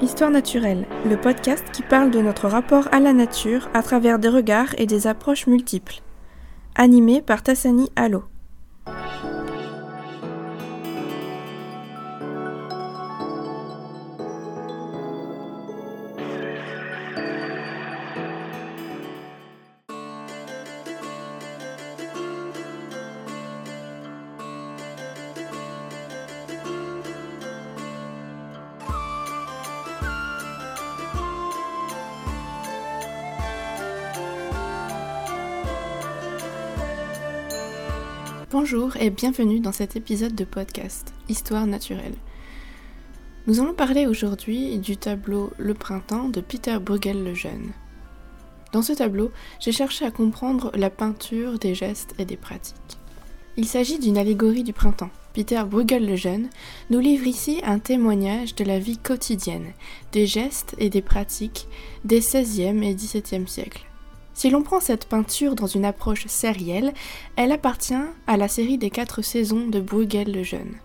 Histoire naturelle, le podcast qui parle de notre rapport à la nature à travers des regards et des approches multiples. Animé par Tassani Allo. Bonjour et bienvenue dans cet épisode de podcast Histoire naturelle. Nous allons parler aujourd'hui du tableau Le printemps de Peter Bruegel le Jeune. Dans ce tableau, j'ai cherché à comprendre la peinture des gestes et des pratiques. Il s'agit d'une allégorie du printemps. Peter Bruegel le Jeune nous livre ici un témoignage de la vie quotidienne, des gestes et des pratiques des XVIe et XVIIe siècles. Si l'on prend cette peinture dans une approche sérielle, elle appartient à la série des quatre saisons de Bruegel le Jeune.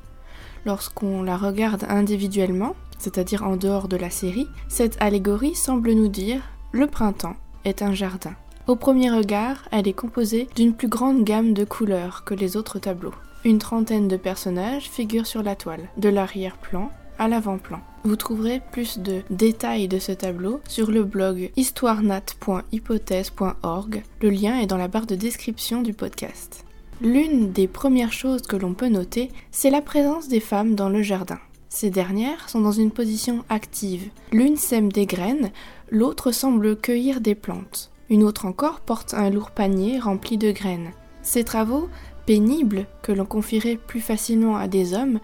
Lorsqu'on la regarde individuellement, c'est-à-dire en dehors de la série, cette allégorie semble nous dire le printemps est un jardin. Au premier regard, elle est composée d'une plus grande gamme de couleurs que les autres tableaux. Une trentaine de personnages figurent sur la toile, de l'arrière-plan à l'avant-plan. Vous trouverez plus de détails de ce tableau sur le blog histoirenat.hypothèse.org. Le lien est dans la barre de description du podcast. L'une des premières choses que l'on peut noter, c'est la présence des femmes dans le jardin. Ces dernières sont dans une position active. L'une sème des graines, l'autre semble cueillir des plantes. Une autre encore porte un lourd panier rempli de graines. Ces travaux, pénibles, que l'on confierait plus facilement à des hommes,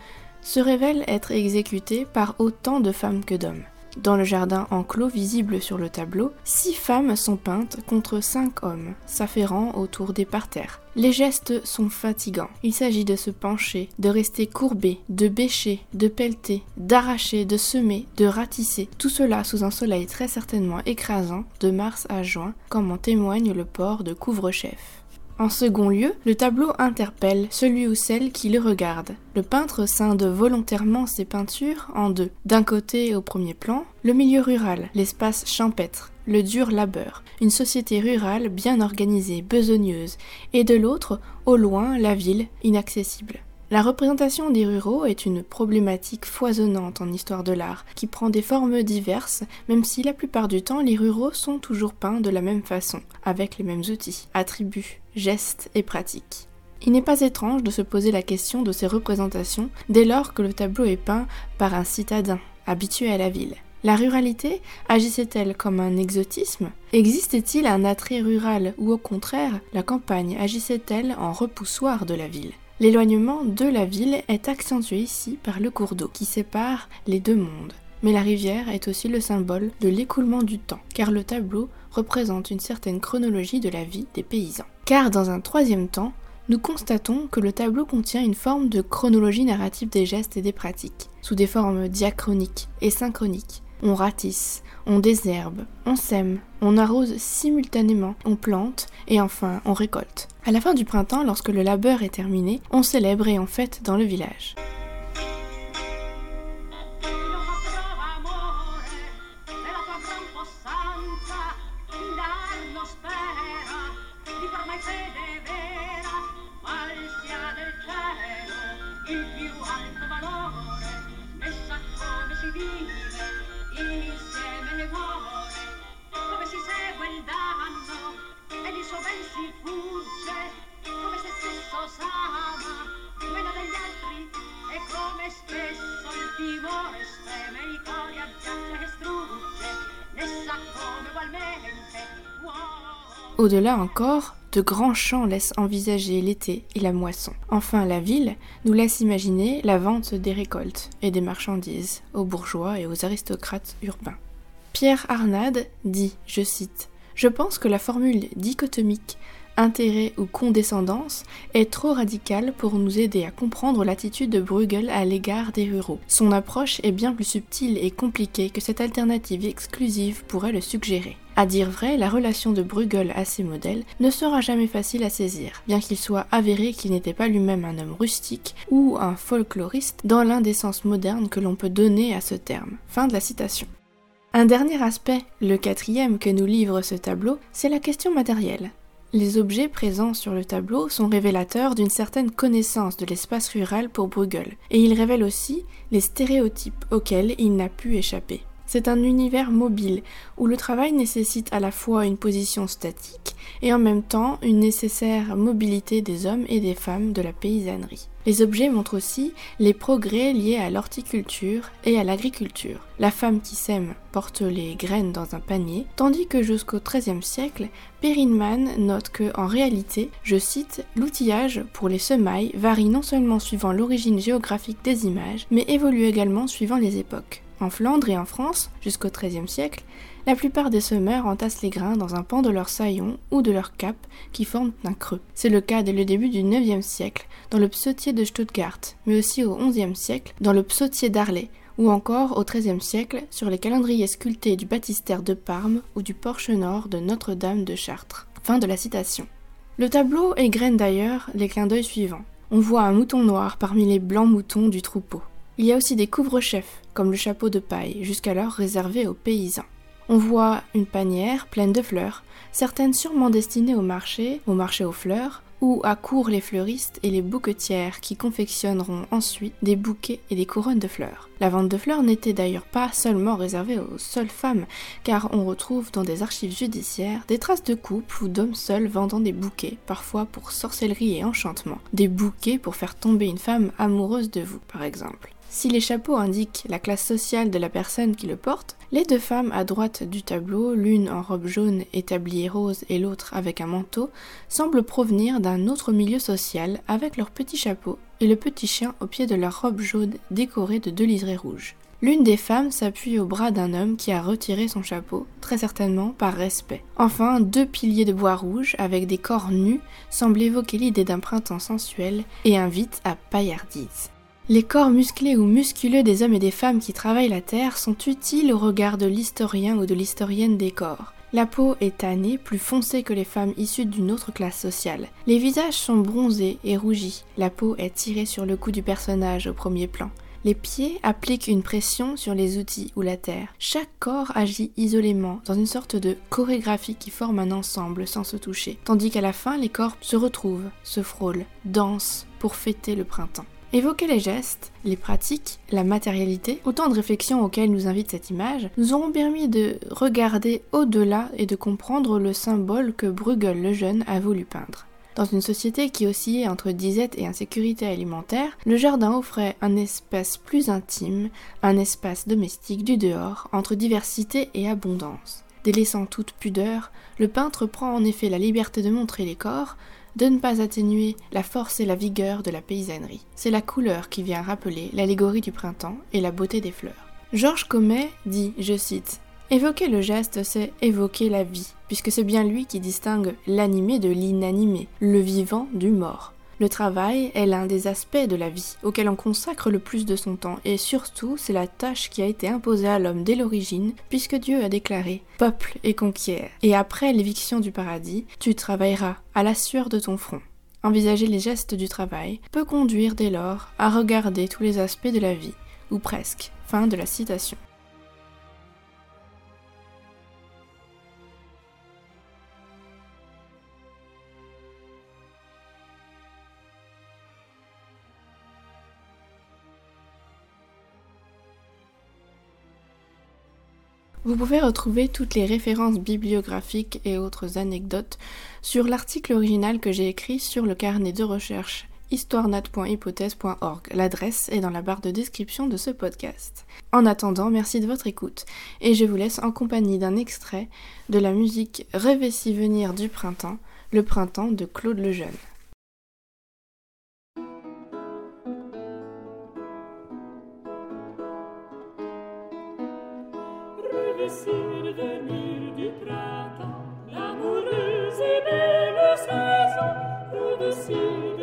se révèle être exécuté par autant de femmes que d'hommes. Dans le jardin enclos visible sur le tableau, six femmes sont peintes contre cinq hommes, s'affairant autour des parterres. Les gestes sont fatigants. Il s'agit de se pencher, de rester courbé, de bêcher, de pelleter, d'arracher, de semer, de ratisser. Tout cela sous un soleil très certainement écrasant de mars à juin, comme en témoigne le port de couvre-chef. En second lieu, le tableau interpelle celui ou celle qui le regarde. Le peintre scinde volontairement ses peintures en deux. D'un côté, au premier plan, le milieu rural, l'espace champêtre, le dur labeur, une société rurale bien organisée, besogneuse, et de l'autre, au loin, la ville, inaccessible. La représentation des ruraux est une problématique foisonnante en histoire de l'art, qui prend des formes diverses, même si la plupart du temps les ruraux sont toujours peints de la même façon, avec les mêmes outils, attributs, gestes et pratiques. Il n'est pas étrange de se poser la question de ces représentations dès lors que le tableau est peint par un citadin, habitué à la ville. La ruralité agissait-elle comme un exotisme? Existait-il un attrait rural ou au contraire la campagne agissait-elle en repoussoir de la ville? L'éloignement de la ville est accentué ici par le cours d'eau qui sépare les deux mondes. Mais la rivière est aussi le symbole de l'écoulement du temps, car le tableau représente une certaine chronologie de la vie des paysans. Car dans un troisième temps, nous constatons que le tableau contient une forme de chronologie narrative des gestes et des pratiques, sous des formes diachroniques et synchroniques, on ratisse, on désherbe, on sème, on arrose simultanément, on plante et enfin on récolte. À la fin du printemps, lorsque le labeur est terminé, on célèbre et on fête dans le village. Au-delà encore, de grands champs laissent envisager l'été et la moisson. Enfin, la ville nous laisse imaginer la vente des récoltes et des marchandises aux bourgeois et aux aristocrates urbains. Pierre Arnade dit, je cite, Je pense que la formule dichotomique intérêt ou condescendance est trop radicale pour nous aider à comprendre l'attitude de Bruegel à l'égard des ruraux. Son approche est bien plus subtile et compliquée que cette alternative exclusive pourrait le suggérer. À dire vrai, la relation de Bruegel à ces modèles ne sera jamais facile à saisir, bien qu'il soit avéré qu'il n'était pas lui-même un homme rustique ou un folkloriste dans l'un des sens modernes que l'on peut donner à ce terme. Fin de la citation. Un dernier aspect, le quatrième que nous livre ce tableau, c'est la question matérielle. Les objets présents sur le tableau sont révélateurs d'une certaine connaissance de l'espace rural pour Bruegel, et ils révèlent aussi les stéréotypes auxquels il n'a pu échapper. C'est un univers mobile où le travail nécessite à la fois une position statique et en même temps une nécessaire mobilité des hommes et des femmes de la paysannerie. Les objets montrent aussi les progrès liés à l'horticulture et à l'agriculture. La femme qui sème porte les graines dans un panier, tandis que jusqu'au XIIIe siècle, Perrinman note que, en réalité, je cite, l'outillage pour les semailles varie non seulement suivant l'origine géographique des images, mais évolue également suivant les époques. En Flandre et en France, jusqu'au XIIIe siècle, la plupart des semeurs entassent les grains dans un pan de leur saillon ou de leur cape qui forment un creux. C'est le cas dès le début du IXe siècle, dans le psautier de Stuttgart, mais aussi au XIe siècle, dans le psautier d'Arlay, ou encore au XIIIe siècle sur les calendriers sculptés du baptistère de Parme ou du porche nord de Notre-Dame de Chartres. Fin de la citation. Le tableau égrène d'ailleurs les clins d'œil suivants. On voit un mouton noir parmi les blancs moutons du troupeau. Il y a aussi des couvre-chefs, comme le chapeau de paille, jusqu'alors réservé aux paysans. On voit une panière pleine de fleurs, certaines sûrement destinées au marché, au marché aux fleurs, où accourent les fleuristes et les bouquetières qui confectionneront ensuite des bouquets et des couronnes de fleurs. La vente de fleurs n'était d'ailleurs pas seulement réservée aux seules femmes, car on retrouve dans des archives judiciaires des traces de couples ou d'hommes seuls vendant des bouquets, parfois pour sorcellerie et enchantement, des bouquets pour faire tomber une femme amoureuse de vous, par exemple. Si les chapeaux indiquent la classe sociale de la personne qui le porte, les deux femmes à droite du tableau, l'une en robe jaune et tablier rose et l'autre avec un manteau, semblent provenir d'un autre milieu social avec leur petit chapeau et le petit chien au pied de leur robe jaune décorée de deux liserés rouges. L'une des femmes s'appuie au bras d'un homme qui a retiré son chapeau, très certainement par respect. Enfin, deux piliers de bois rouge avec des corps nus semblent évoquer l'idée d'un printemps sensuel et invitent à paillardise. Les corps musclés ou musculeux des hommes et des femmes qui travaillent la terre sont utiles au regard de l'historien ou de l'historienne des corps. La peau est tannée, plus foncée que les femmes issues d'une autre classe sociale. Les visages sont bronzés et rougis. La peau est tirée sur le cou du personnage au premier plan. Les pieds appliquent une pression sur les outils ou la terre. Chaque corps agit isolément, dans une sorte de chorégraphie qui forme un ensemble sans se toucher, tandis qu'à la fin les corps se retrouvent, se frôlent, dansent pour fêter le printemps. Évoquer les gestes, les pratiques, la matérialité, autant de réflexions auxquelles nous invite cette image, nous auront permis de regarder au-delà et de comprendre le symbole que Bruegel le jeune a voulu peindre. Dans une société qui oscillait entre disette et insécurité alimentaire, le jardin offrait un espace plus intime, un espace domestique du dehors, entre diversité et abondance. Délaissant toute pudeur, le peintre prend en effet la liberté de montrer les corps, de ne pas atténuer la force et la vigueur de la paysannerie. C'est la couleur qui vient rappeler l'allégorie du printemps et la beauté des fleurs. Georges Comet dit, je cite, Évoquer le geste, c'est évoquer la vie, puisque c'est bien lui qui distingue l'animé de l'inanimé, le vivant du mort. Le travail est l'un des aspects de la vie auquel on consacre le plus de son temps et surtout c'est la tâche qui a été imposée à l'homme dès l'origine puisque Dieu a déclaré Peuple et conquiert et après l'éviction du paradis tu travailleras à la sueur de ton front. Envisager les gestes du travail peut conduire dès lors à regarder tous les aspects de la vie, ou presque. Fin de la citation. Vous pouvez retrouver toutes les références bibliographiques et autres anecdotes sur l'article original que j'ai écrit sur le carnet de recherche histoirenat.hypothèse.org. L'adresse est dans la barre de description de ce podcast. En attendant, merci de votre écoute et je vous laisse en compagnie d'un extrait de la musique Rêver si venir du printemps, le printemps de Claude Lejeune. Le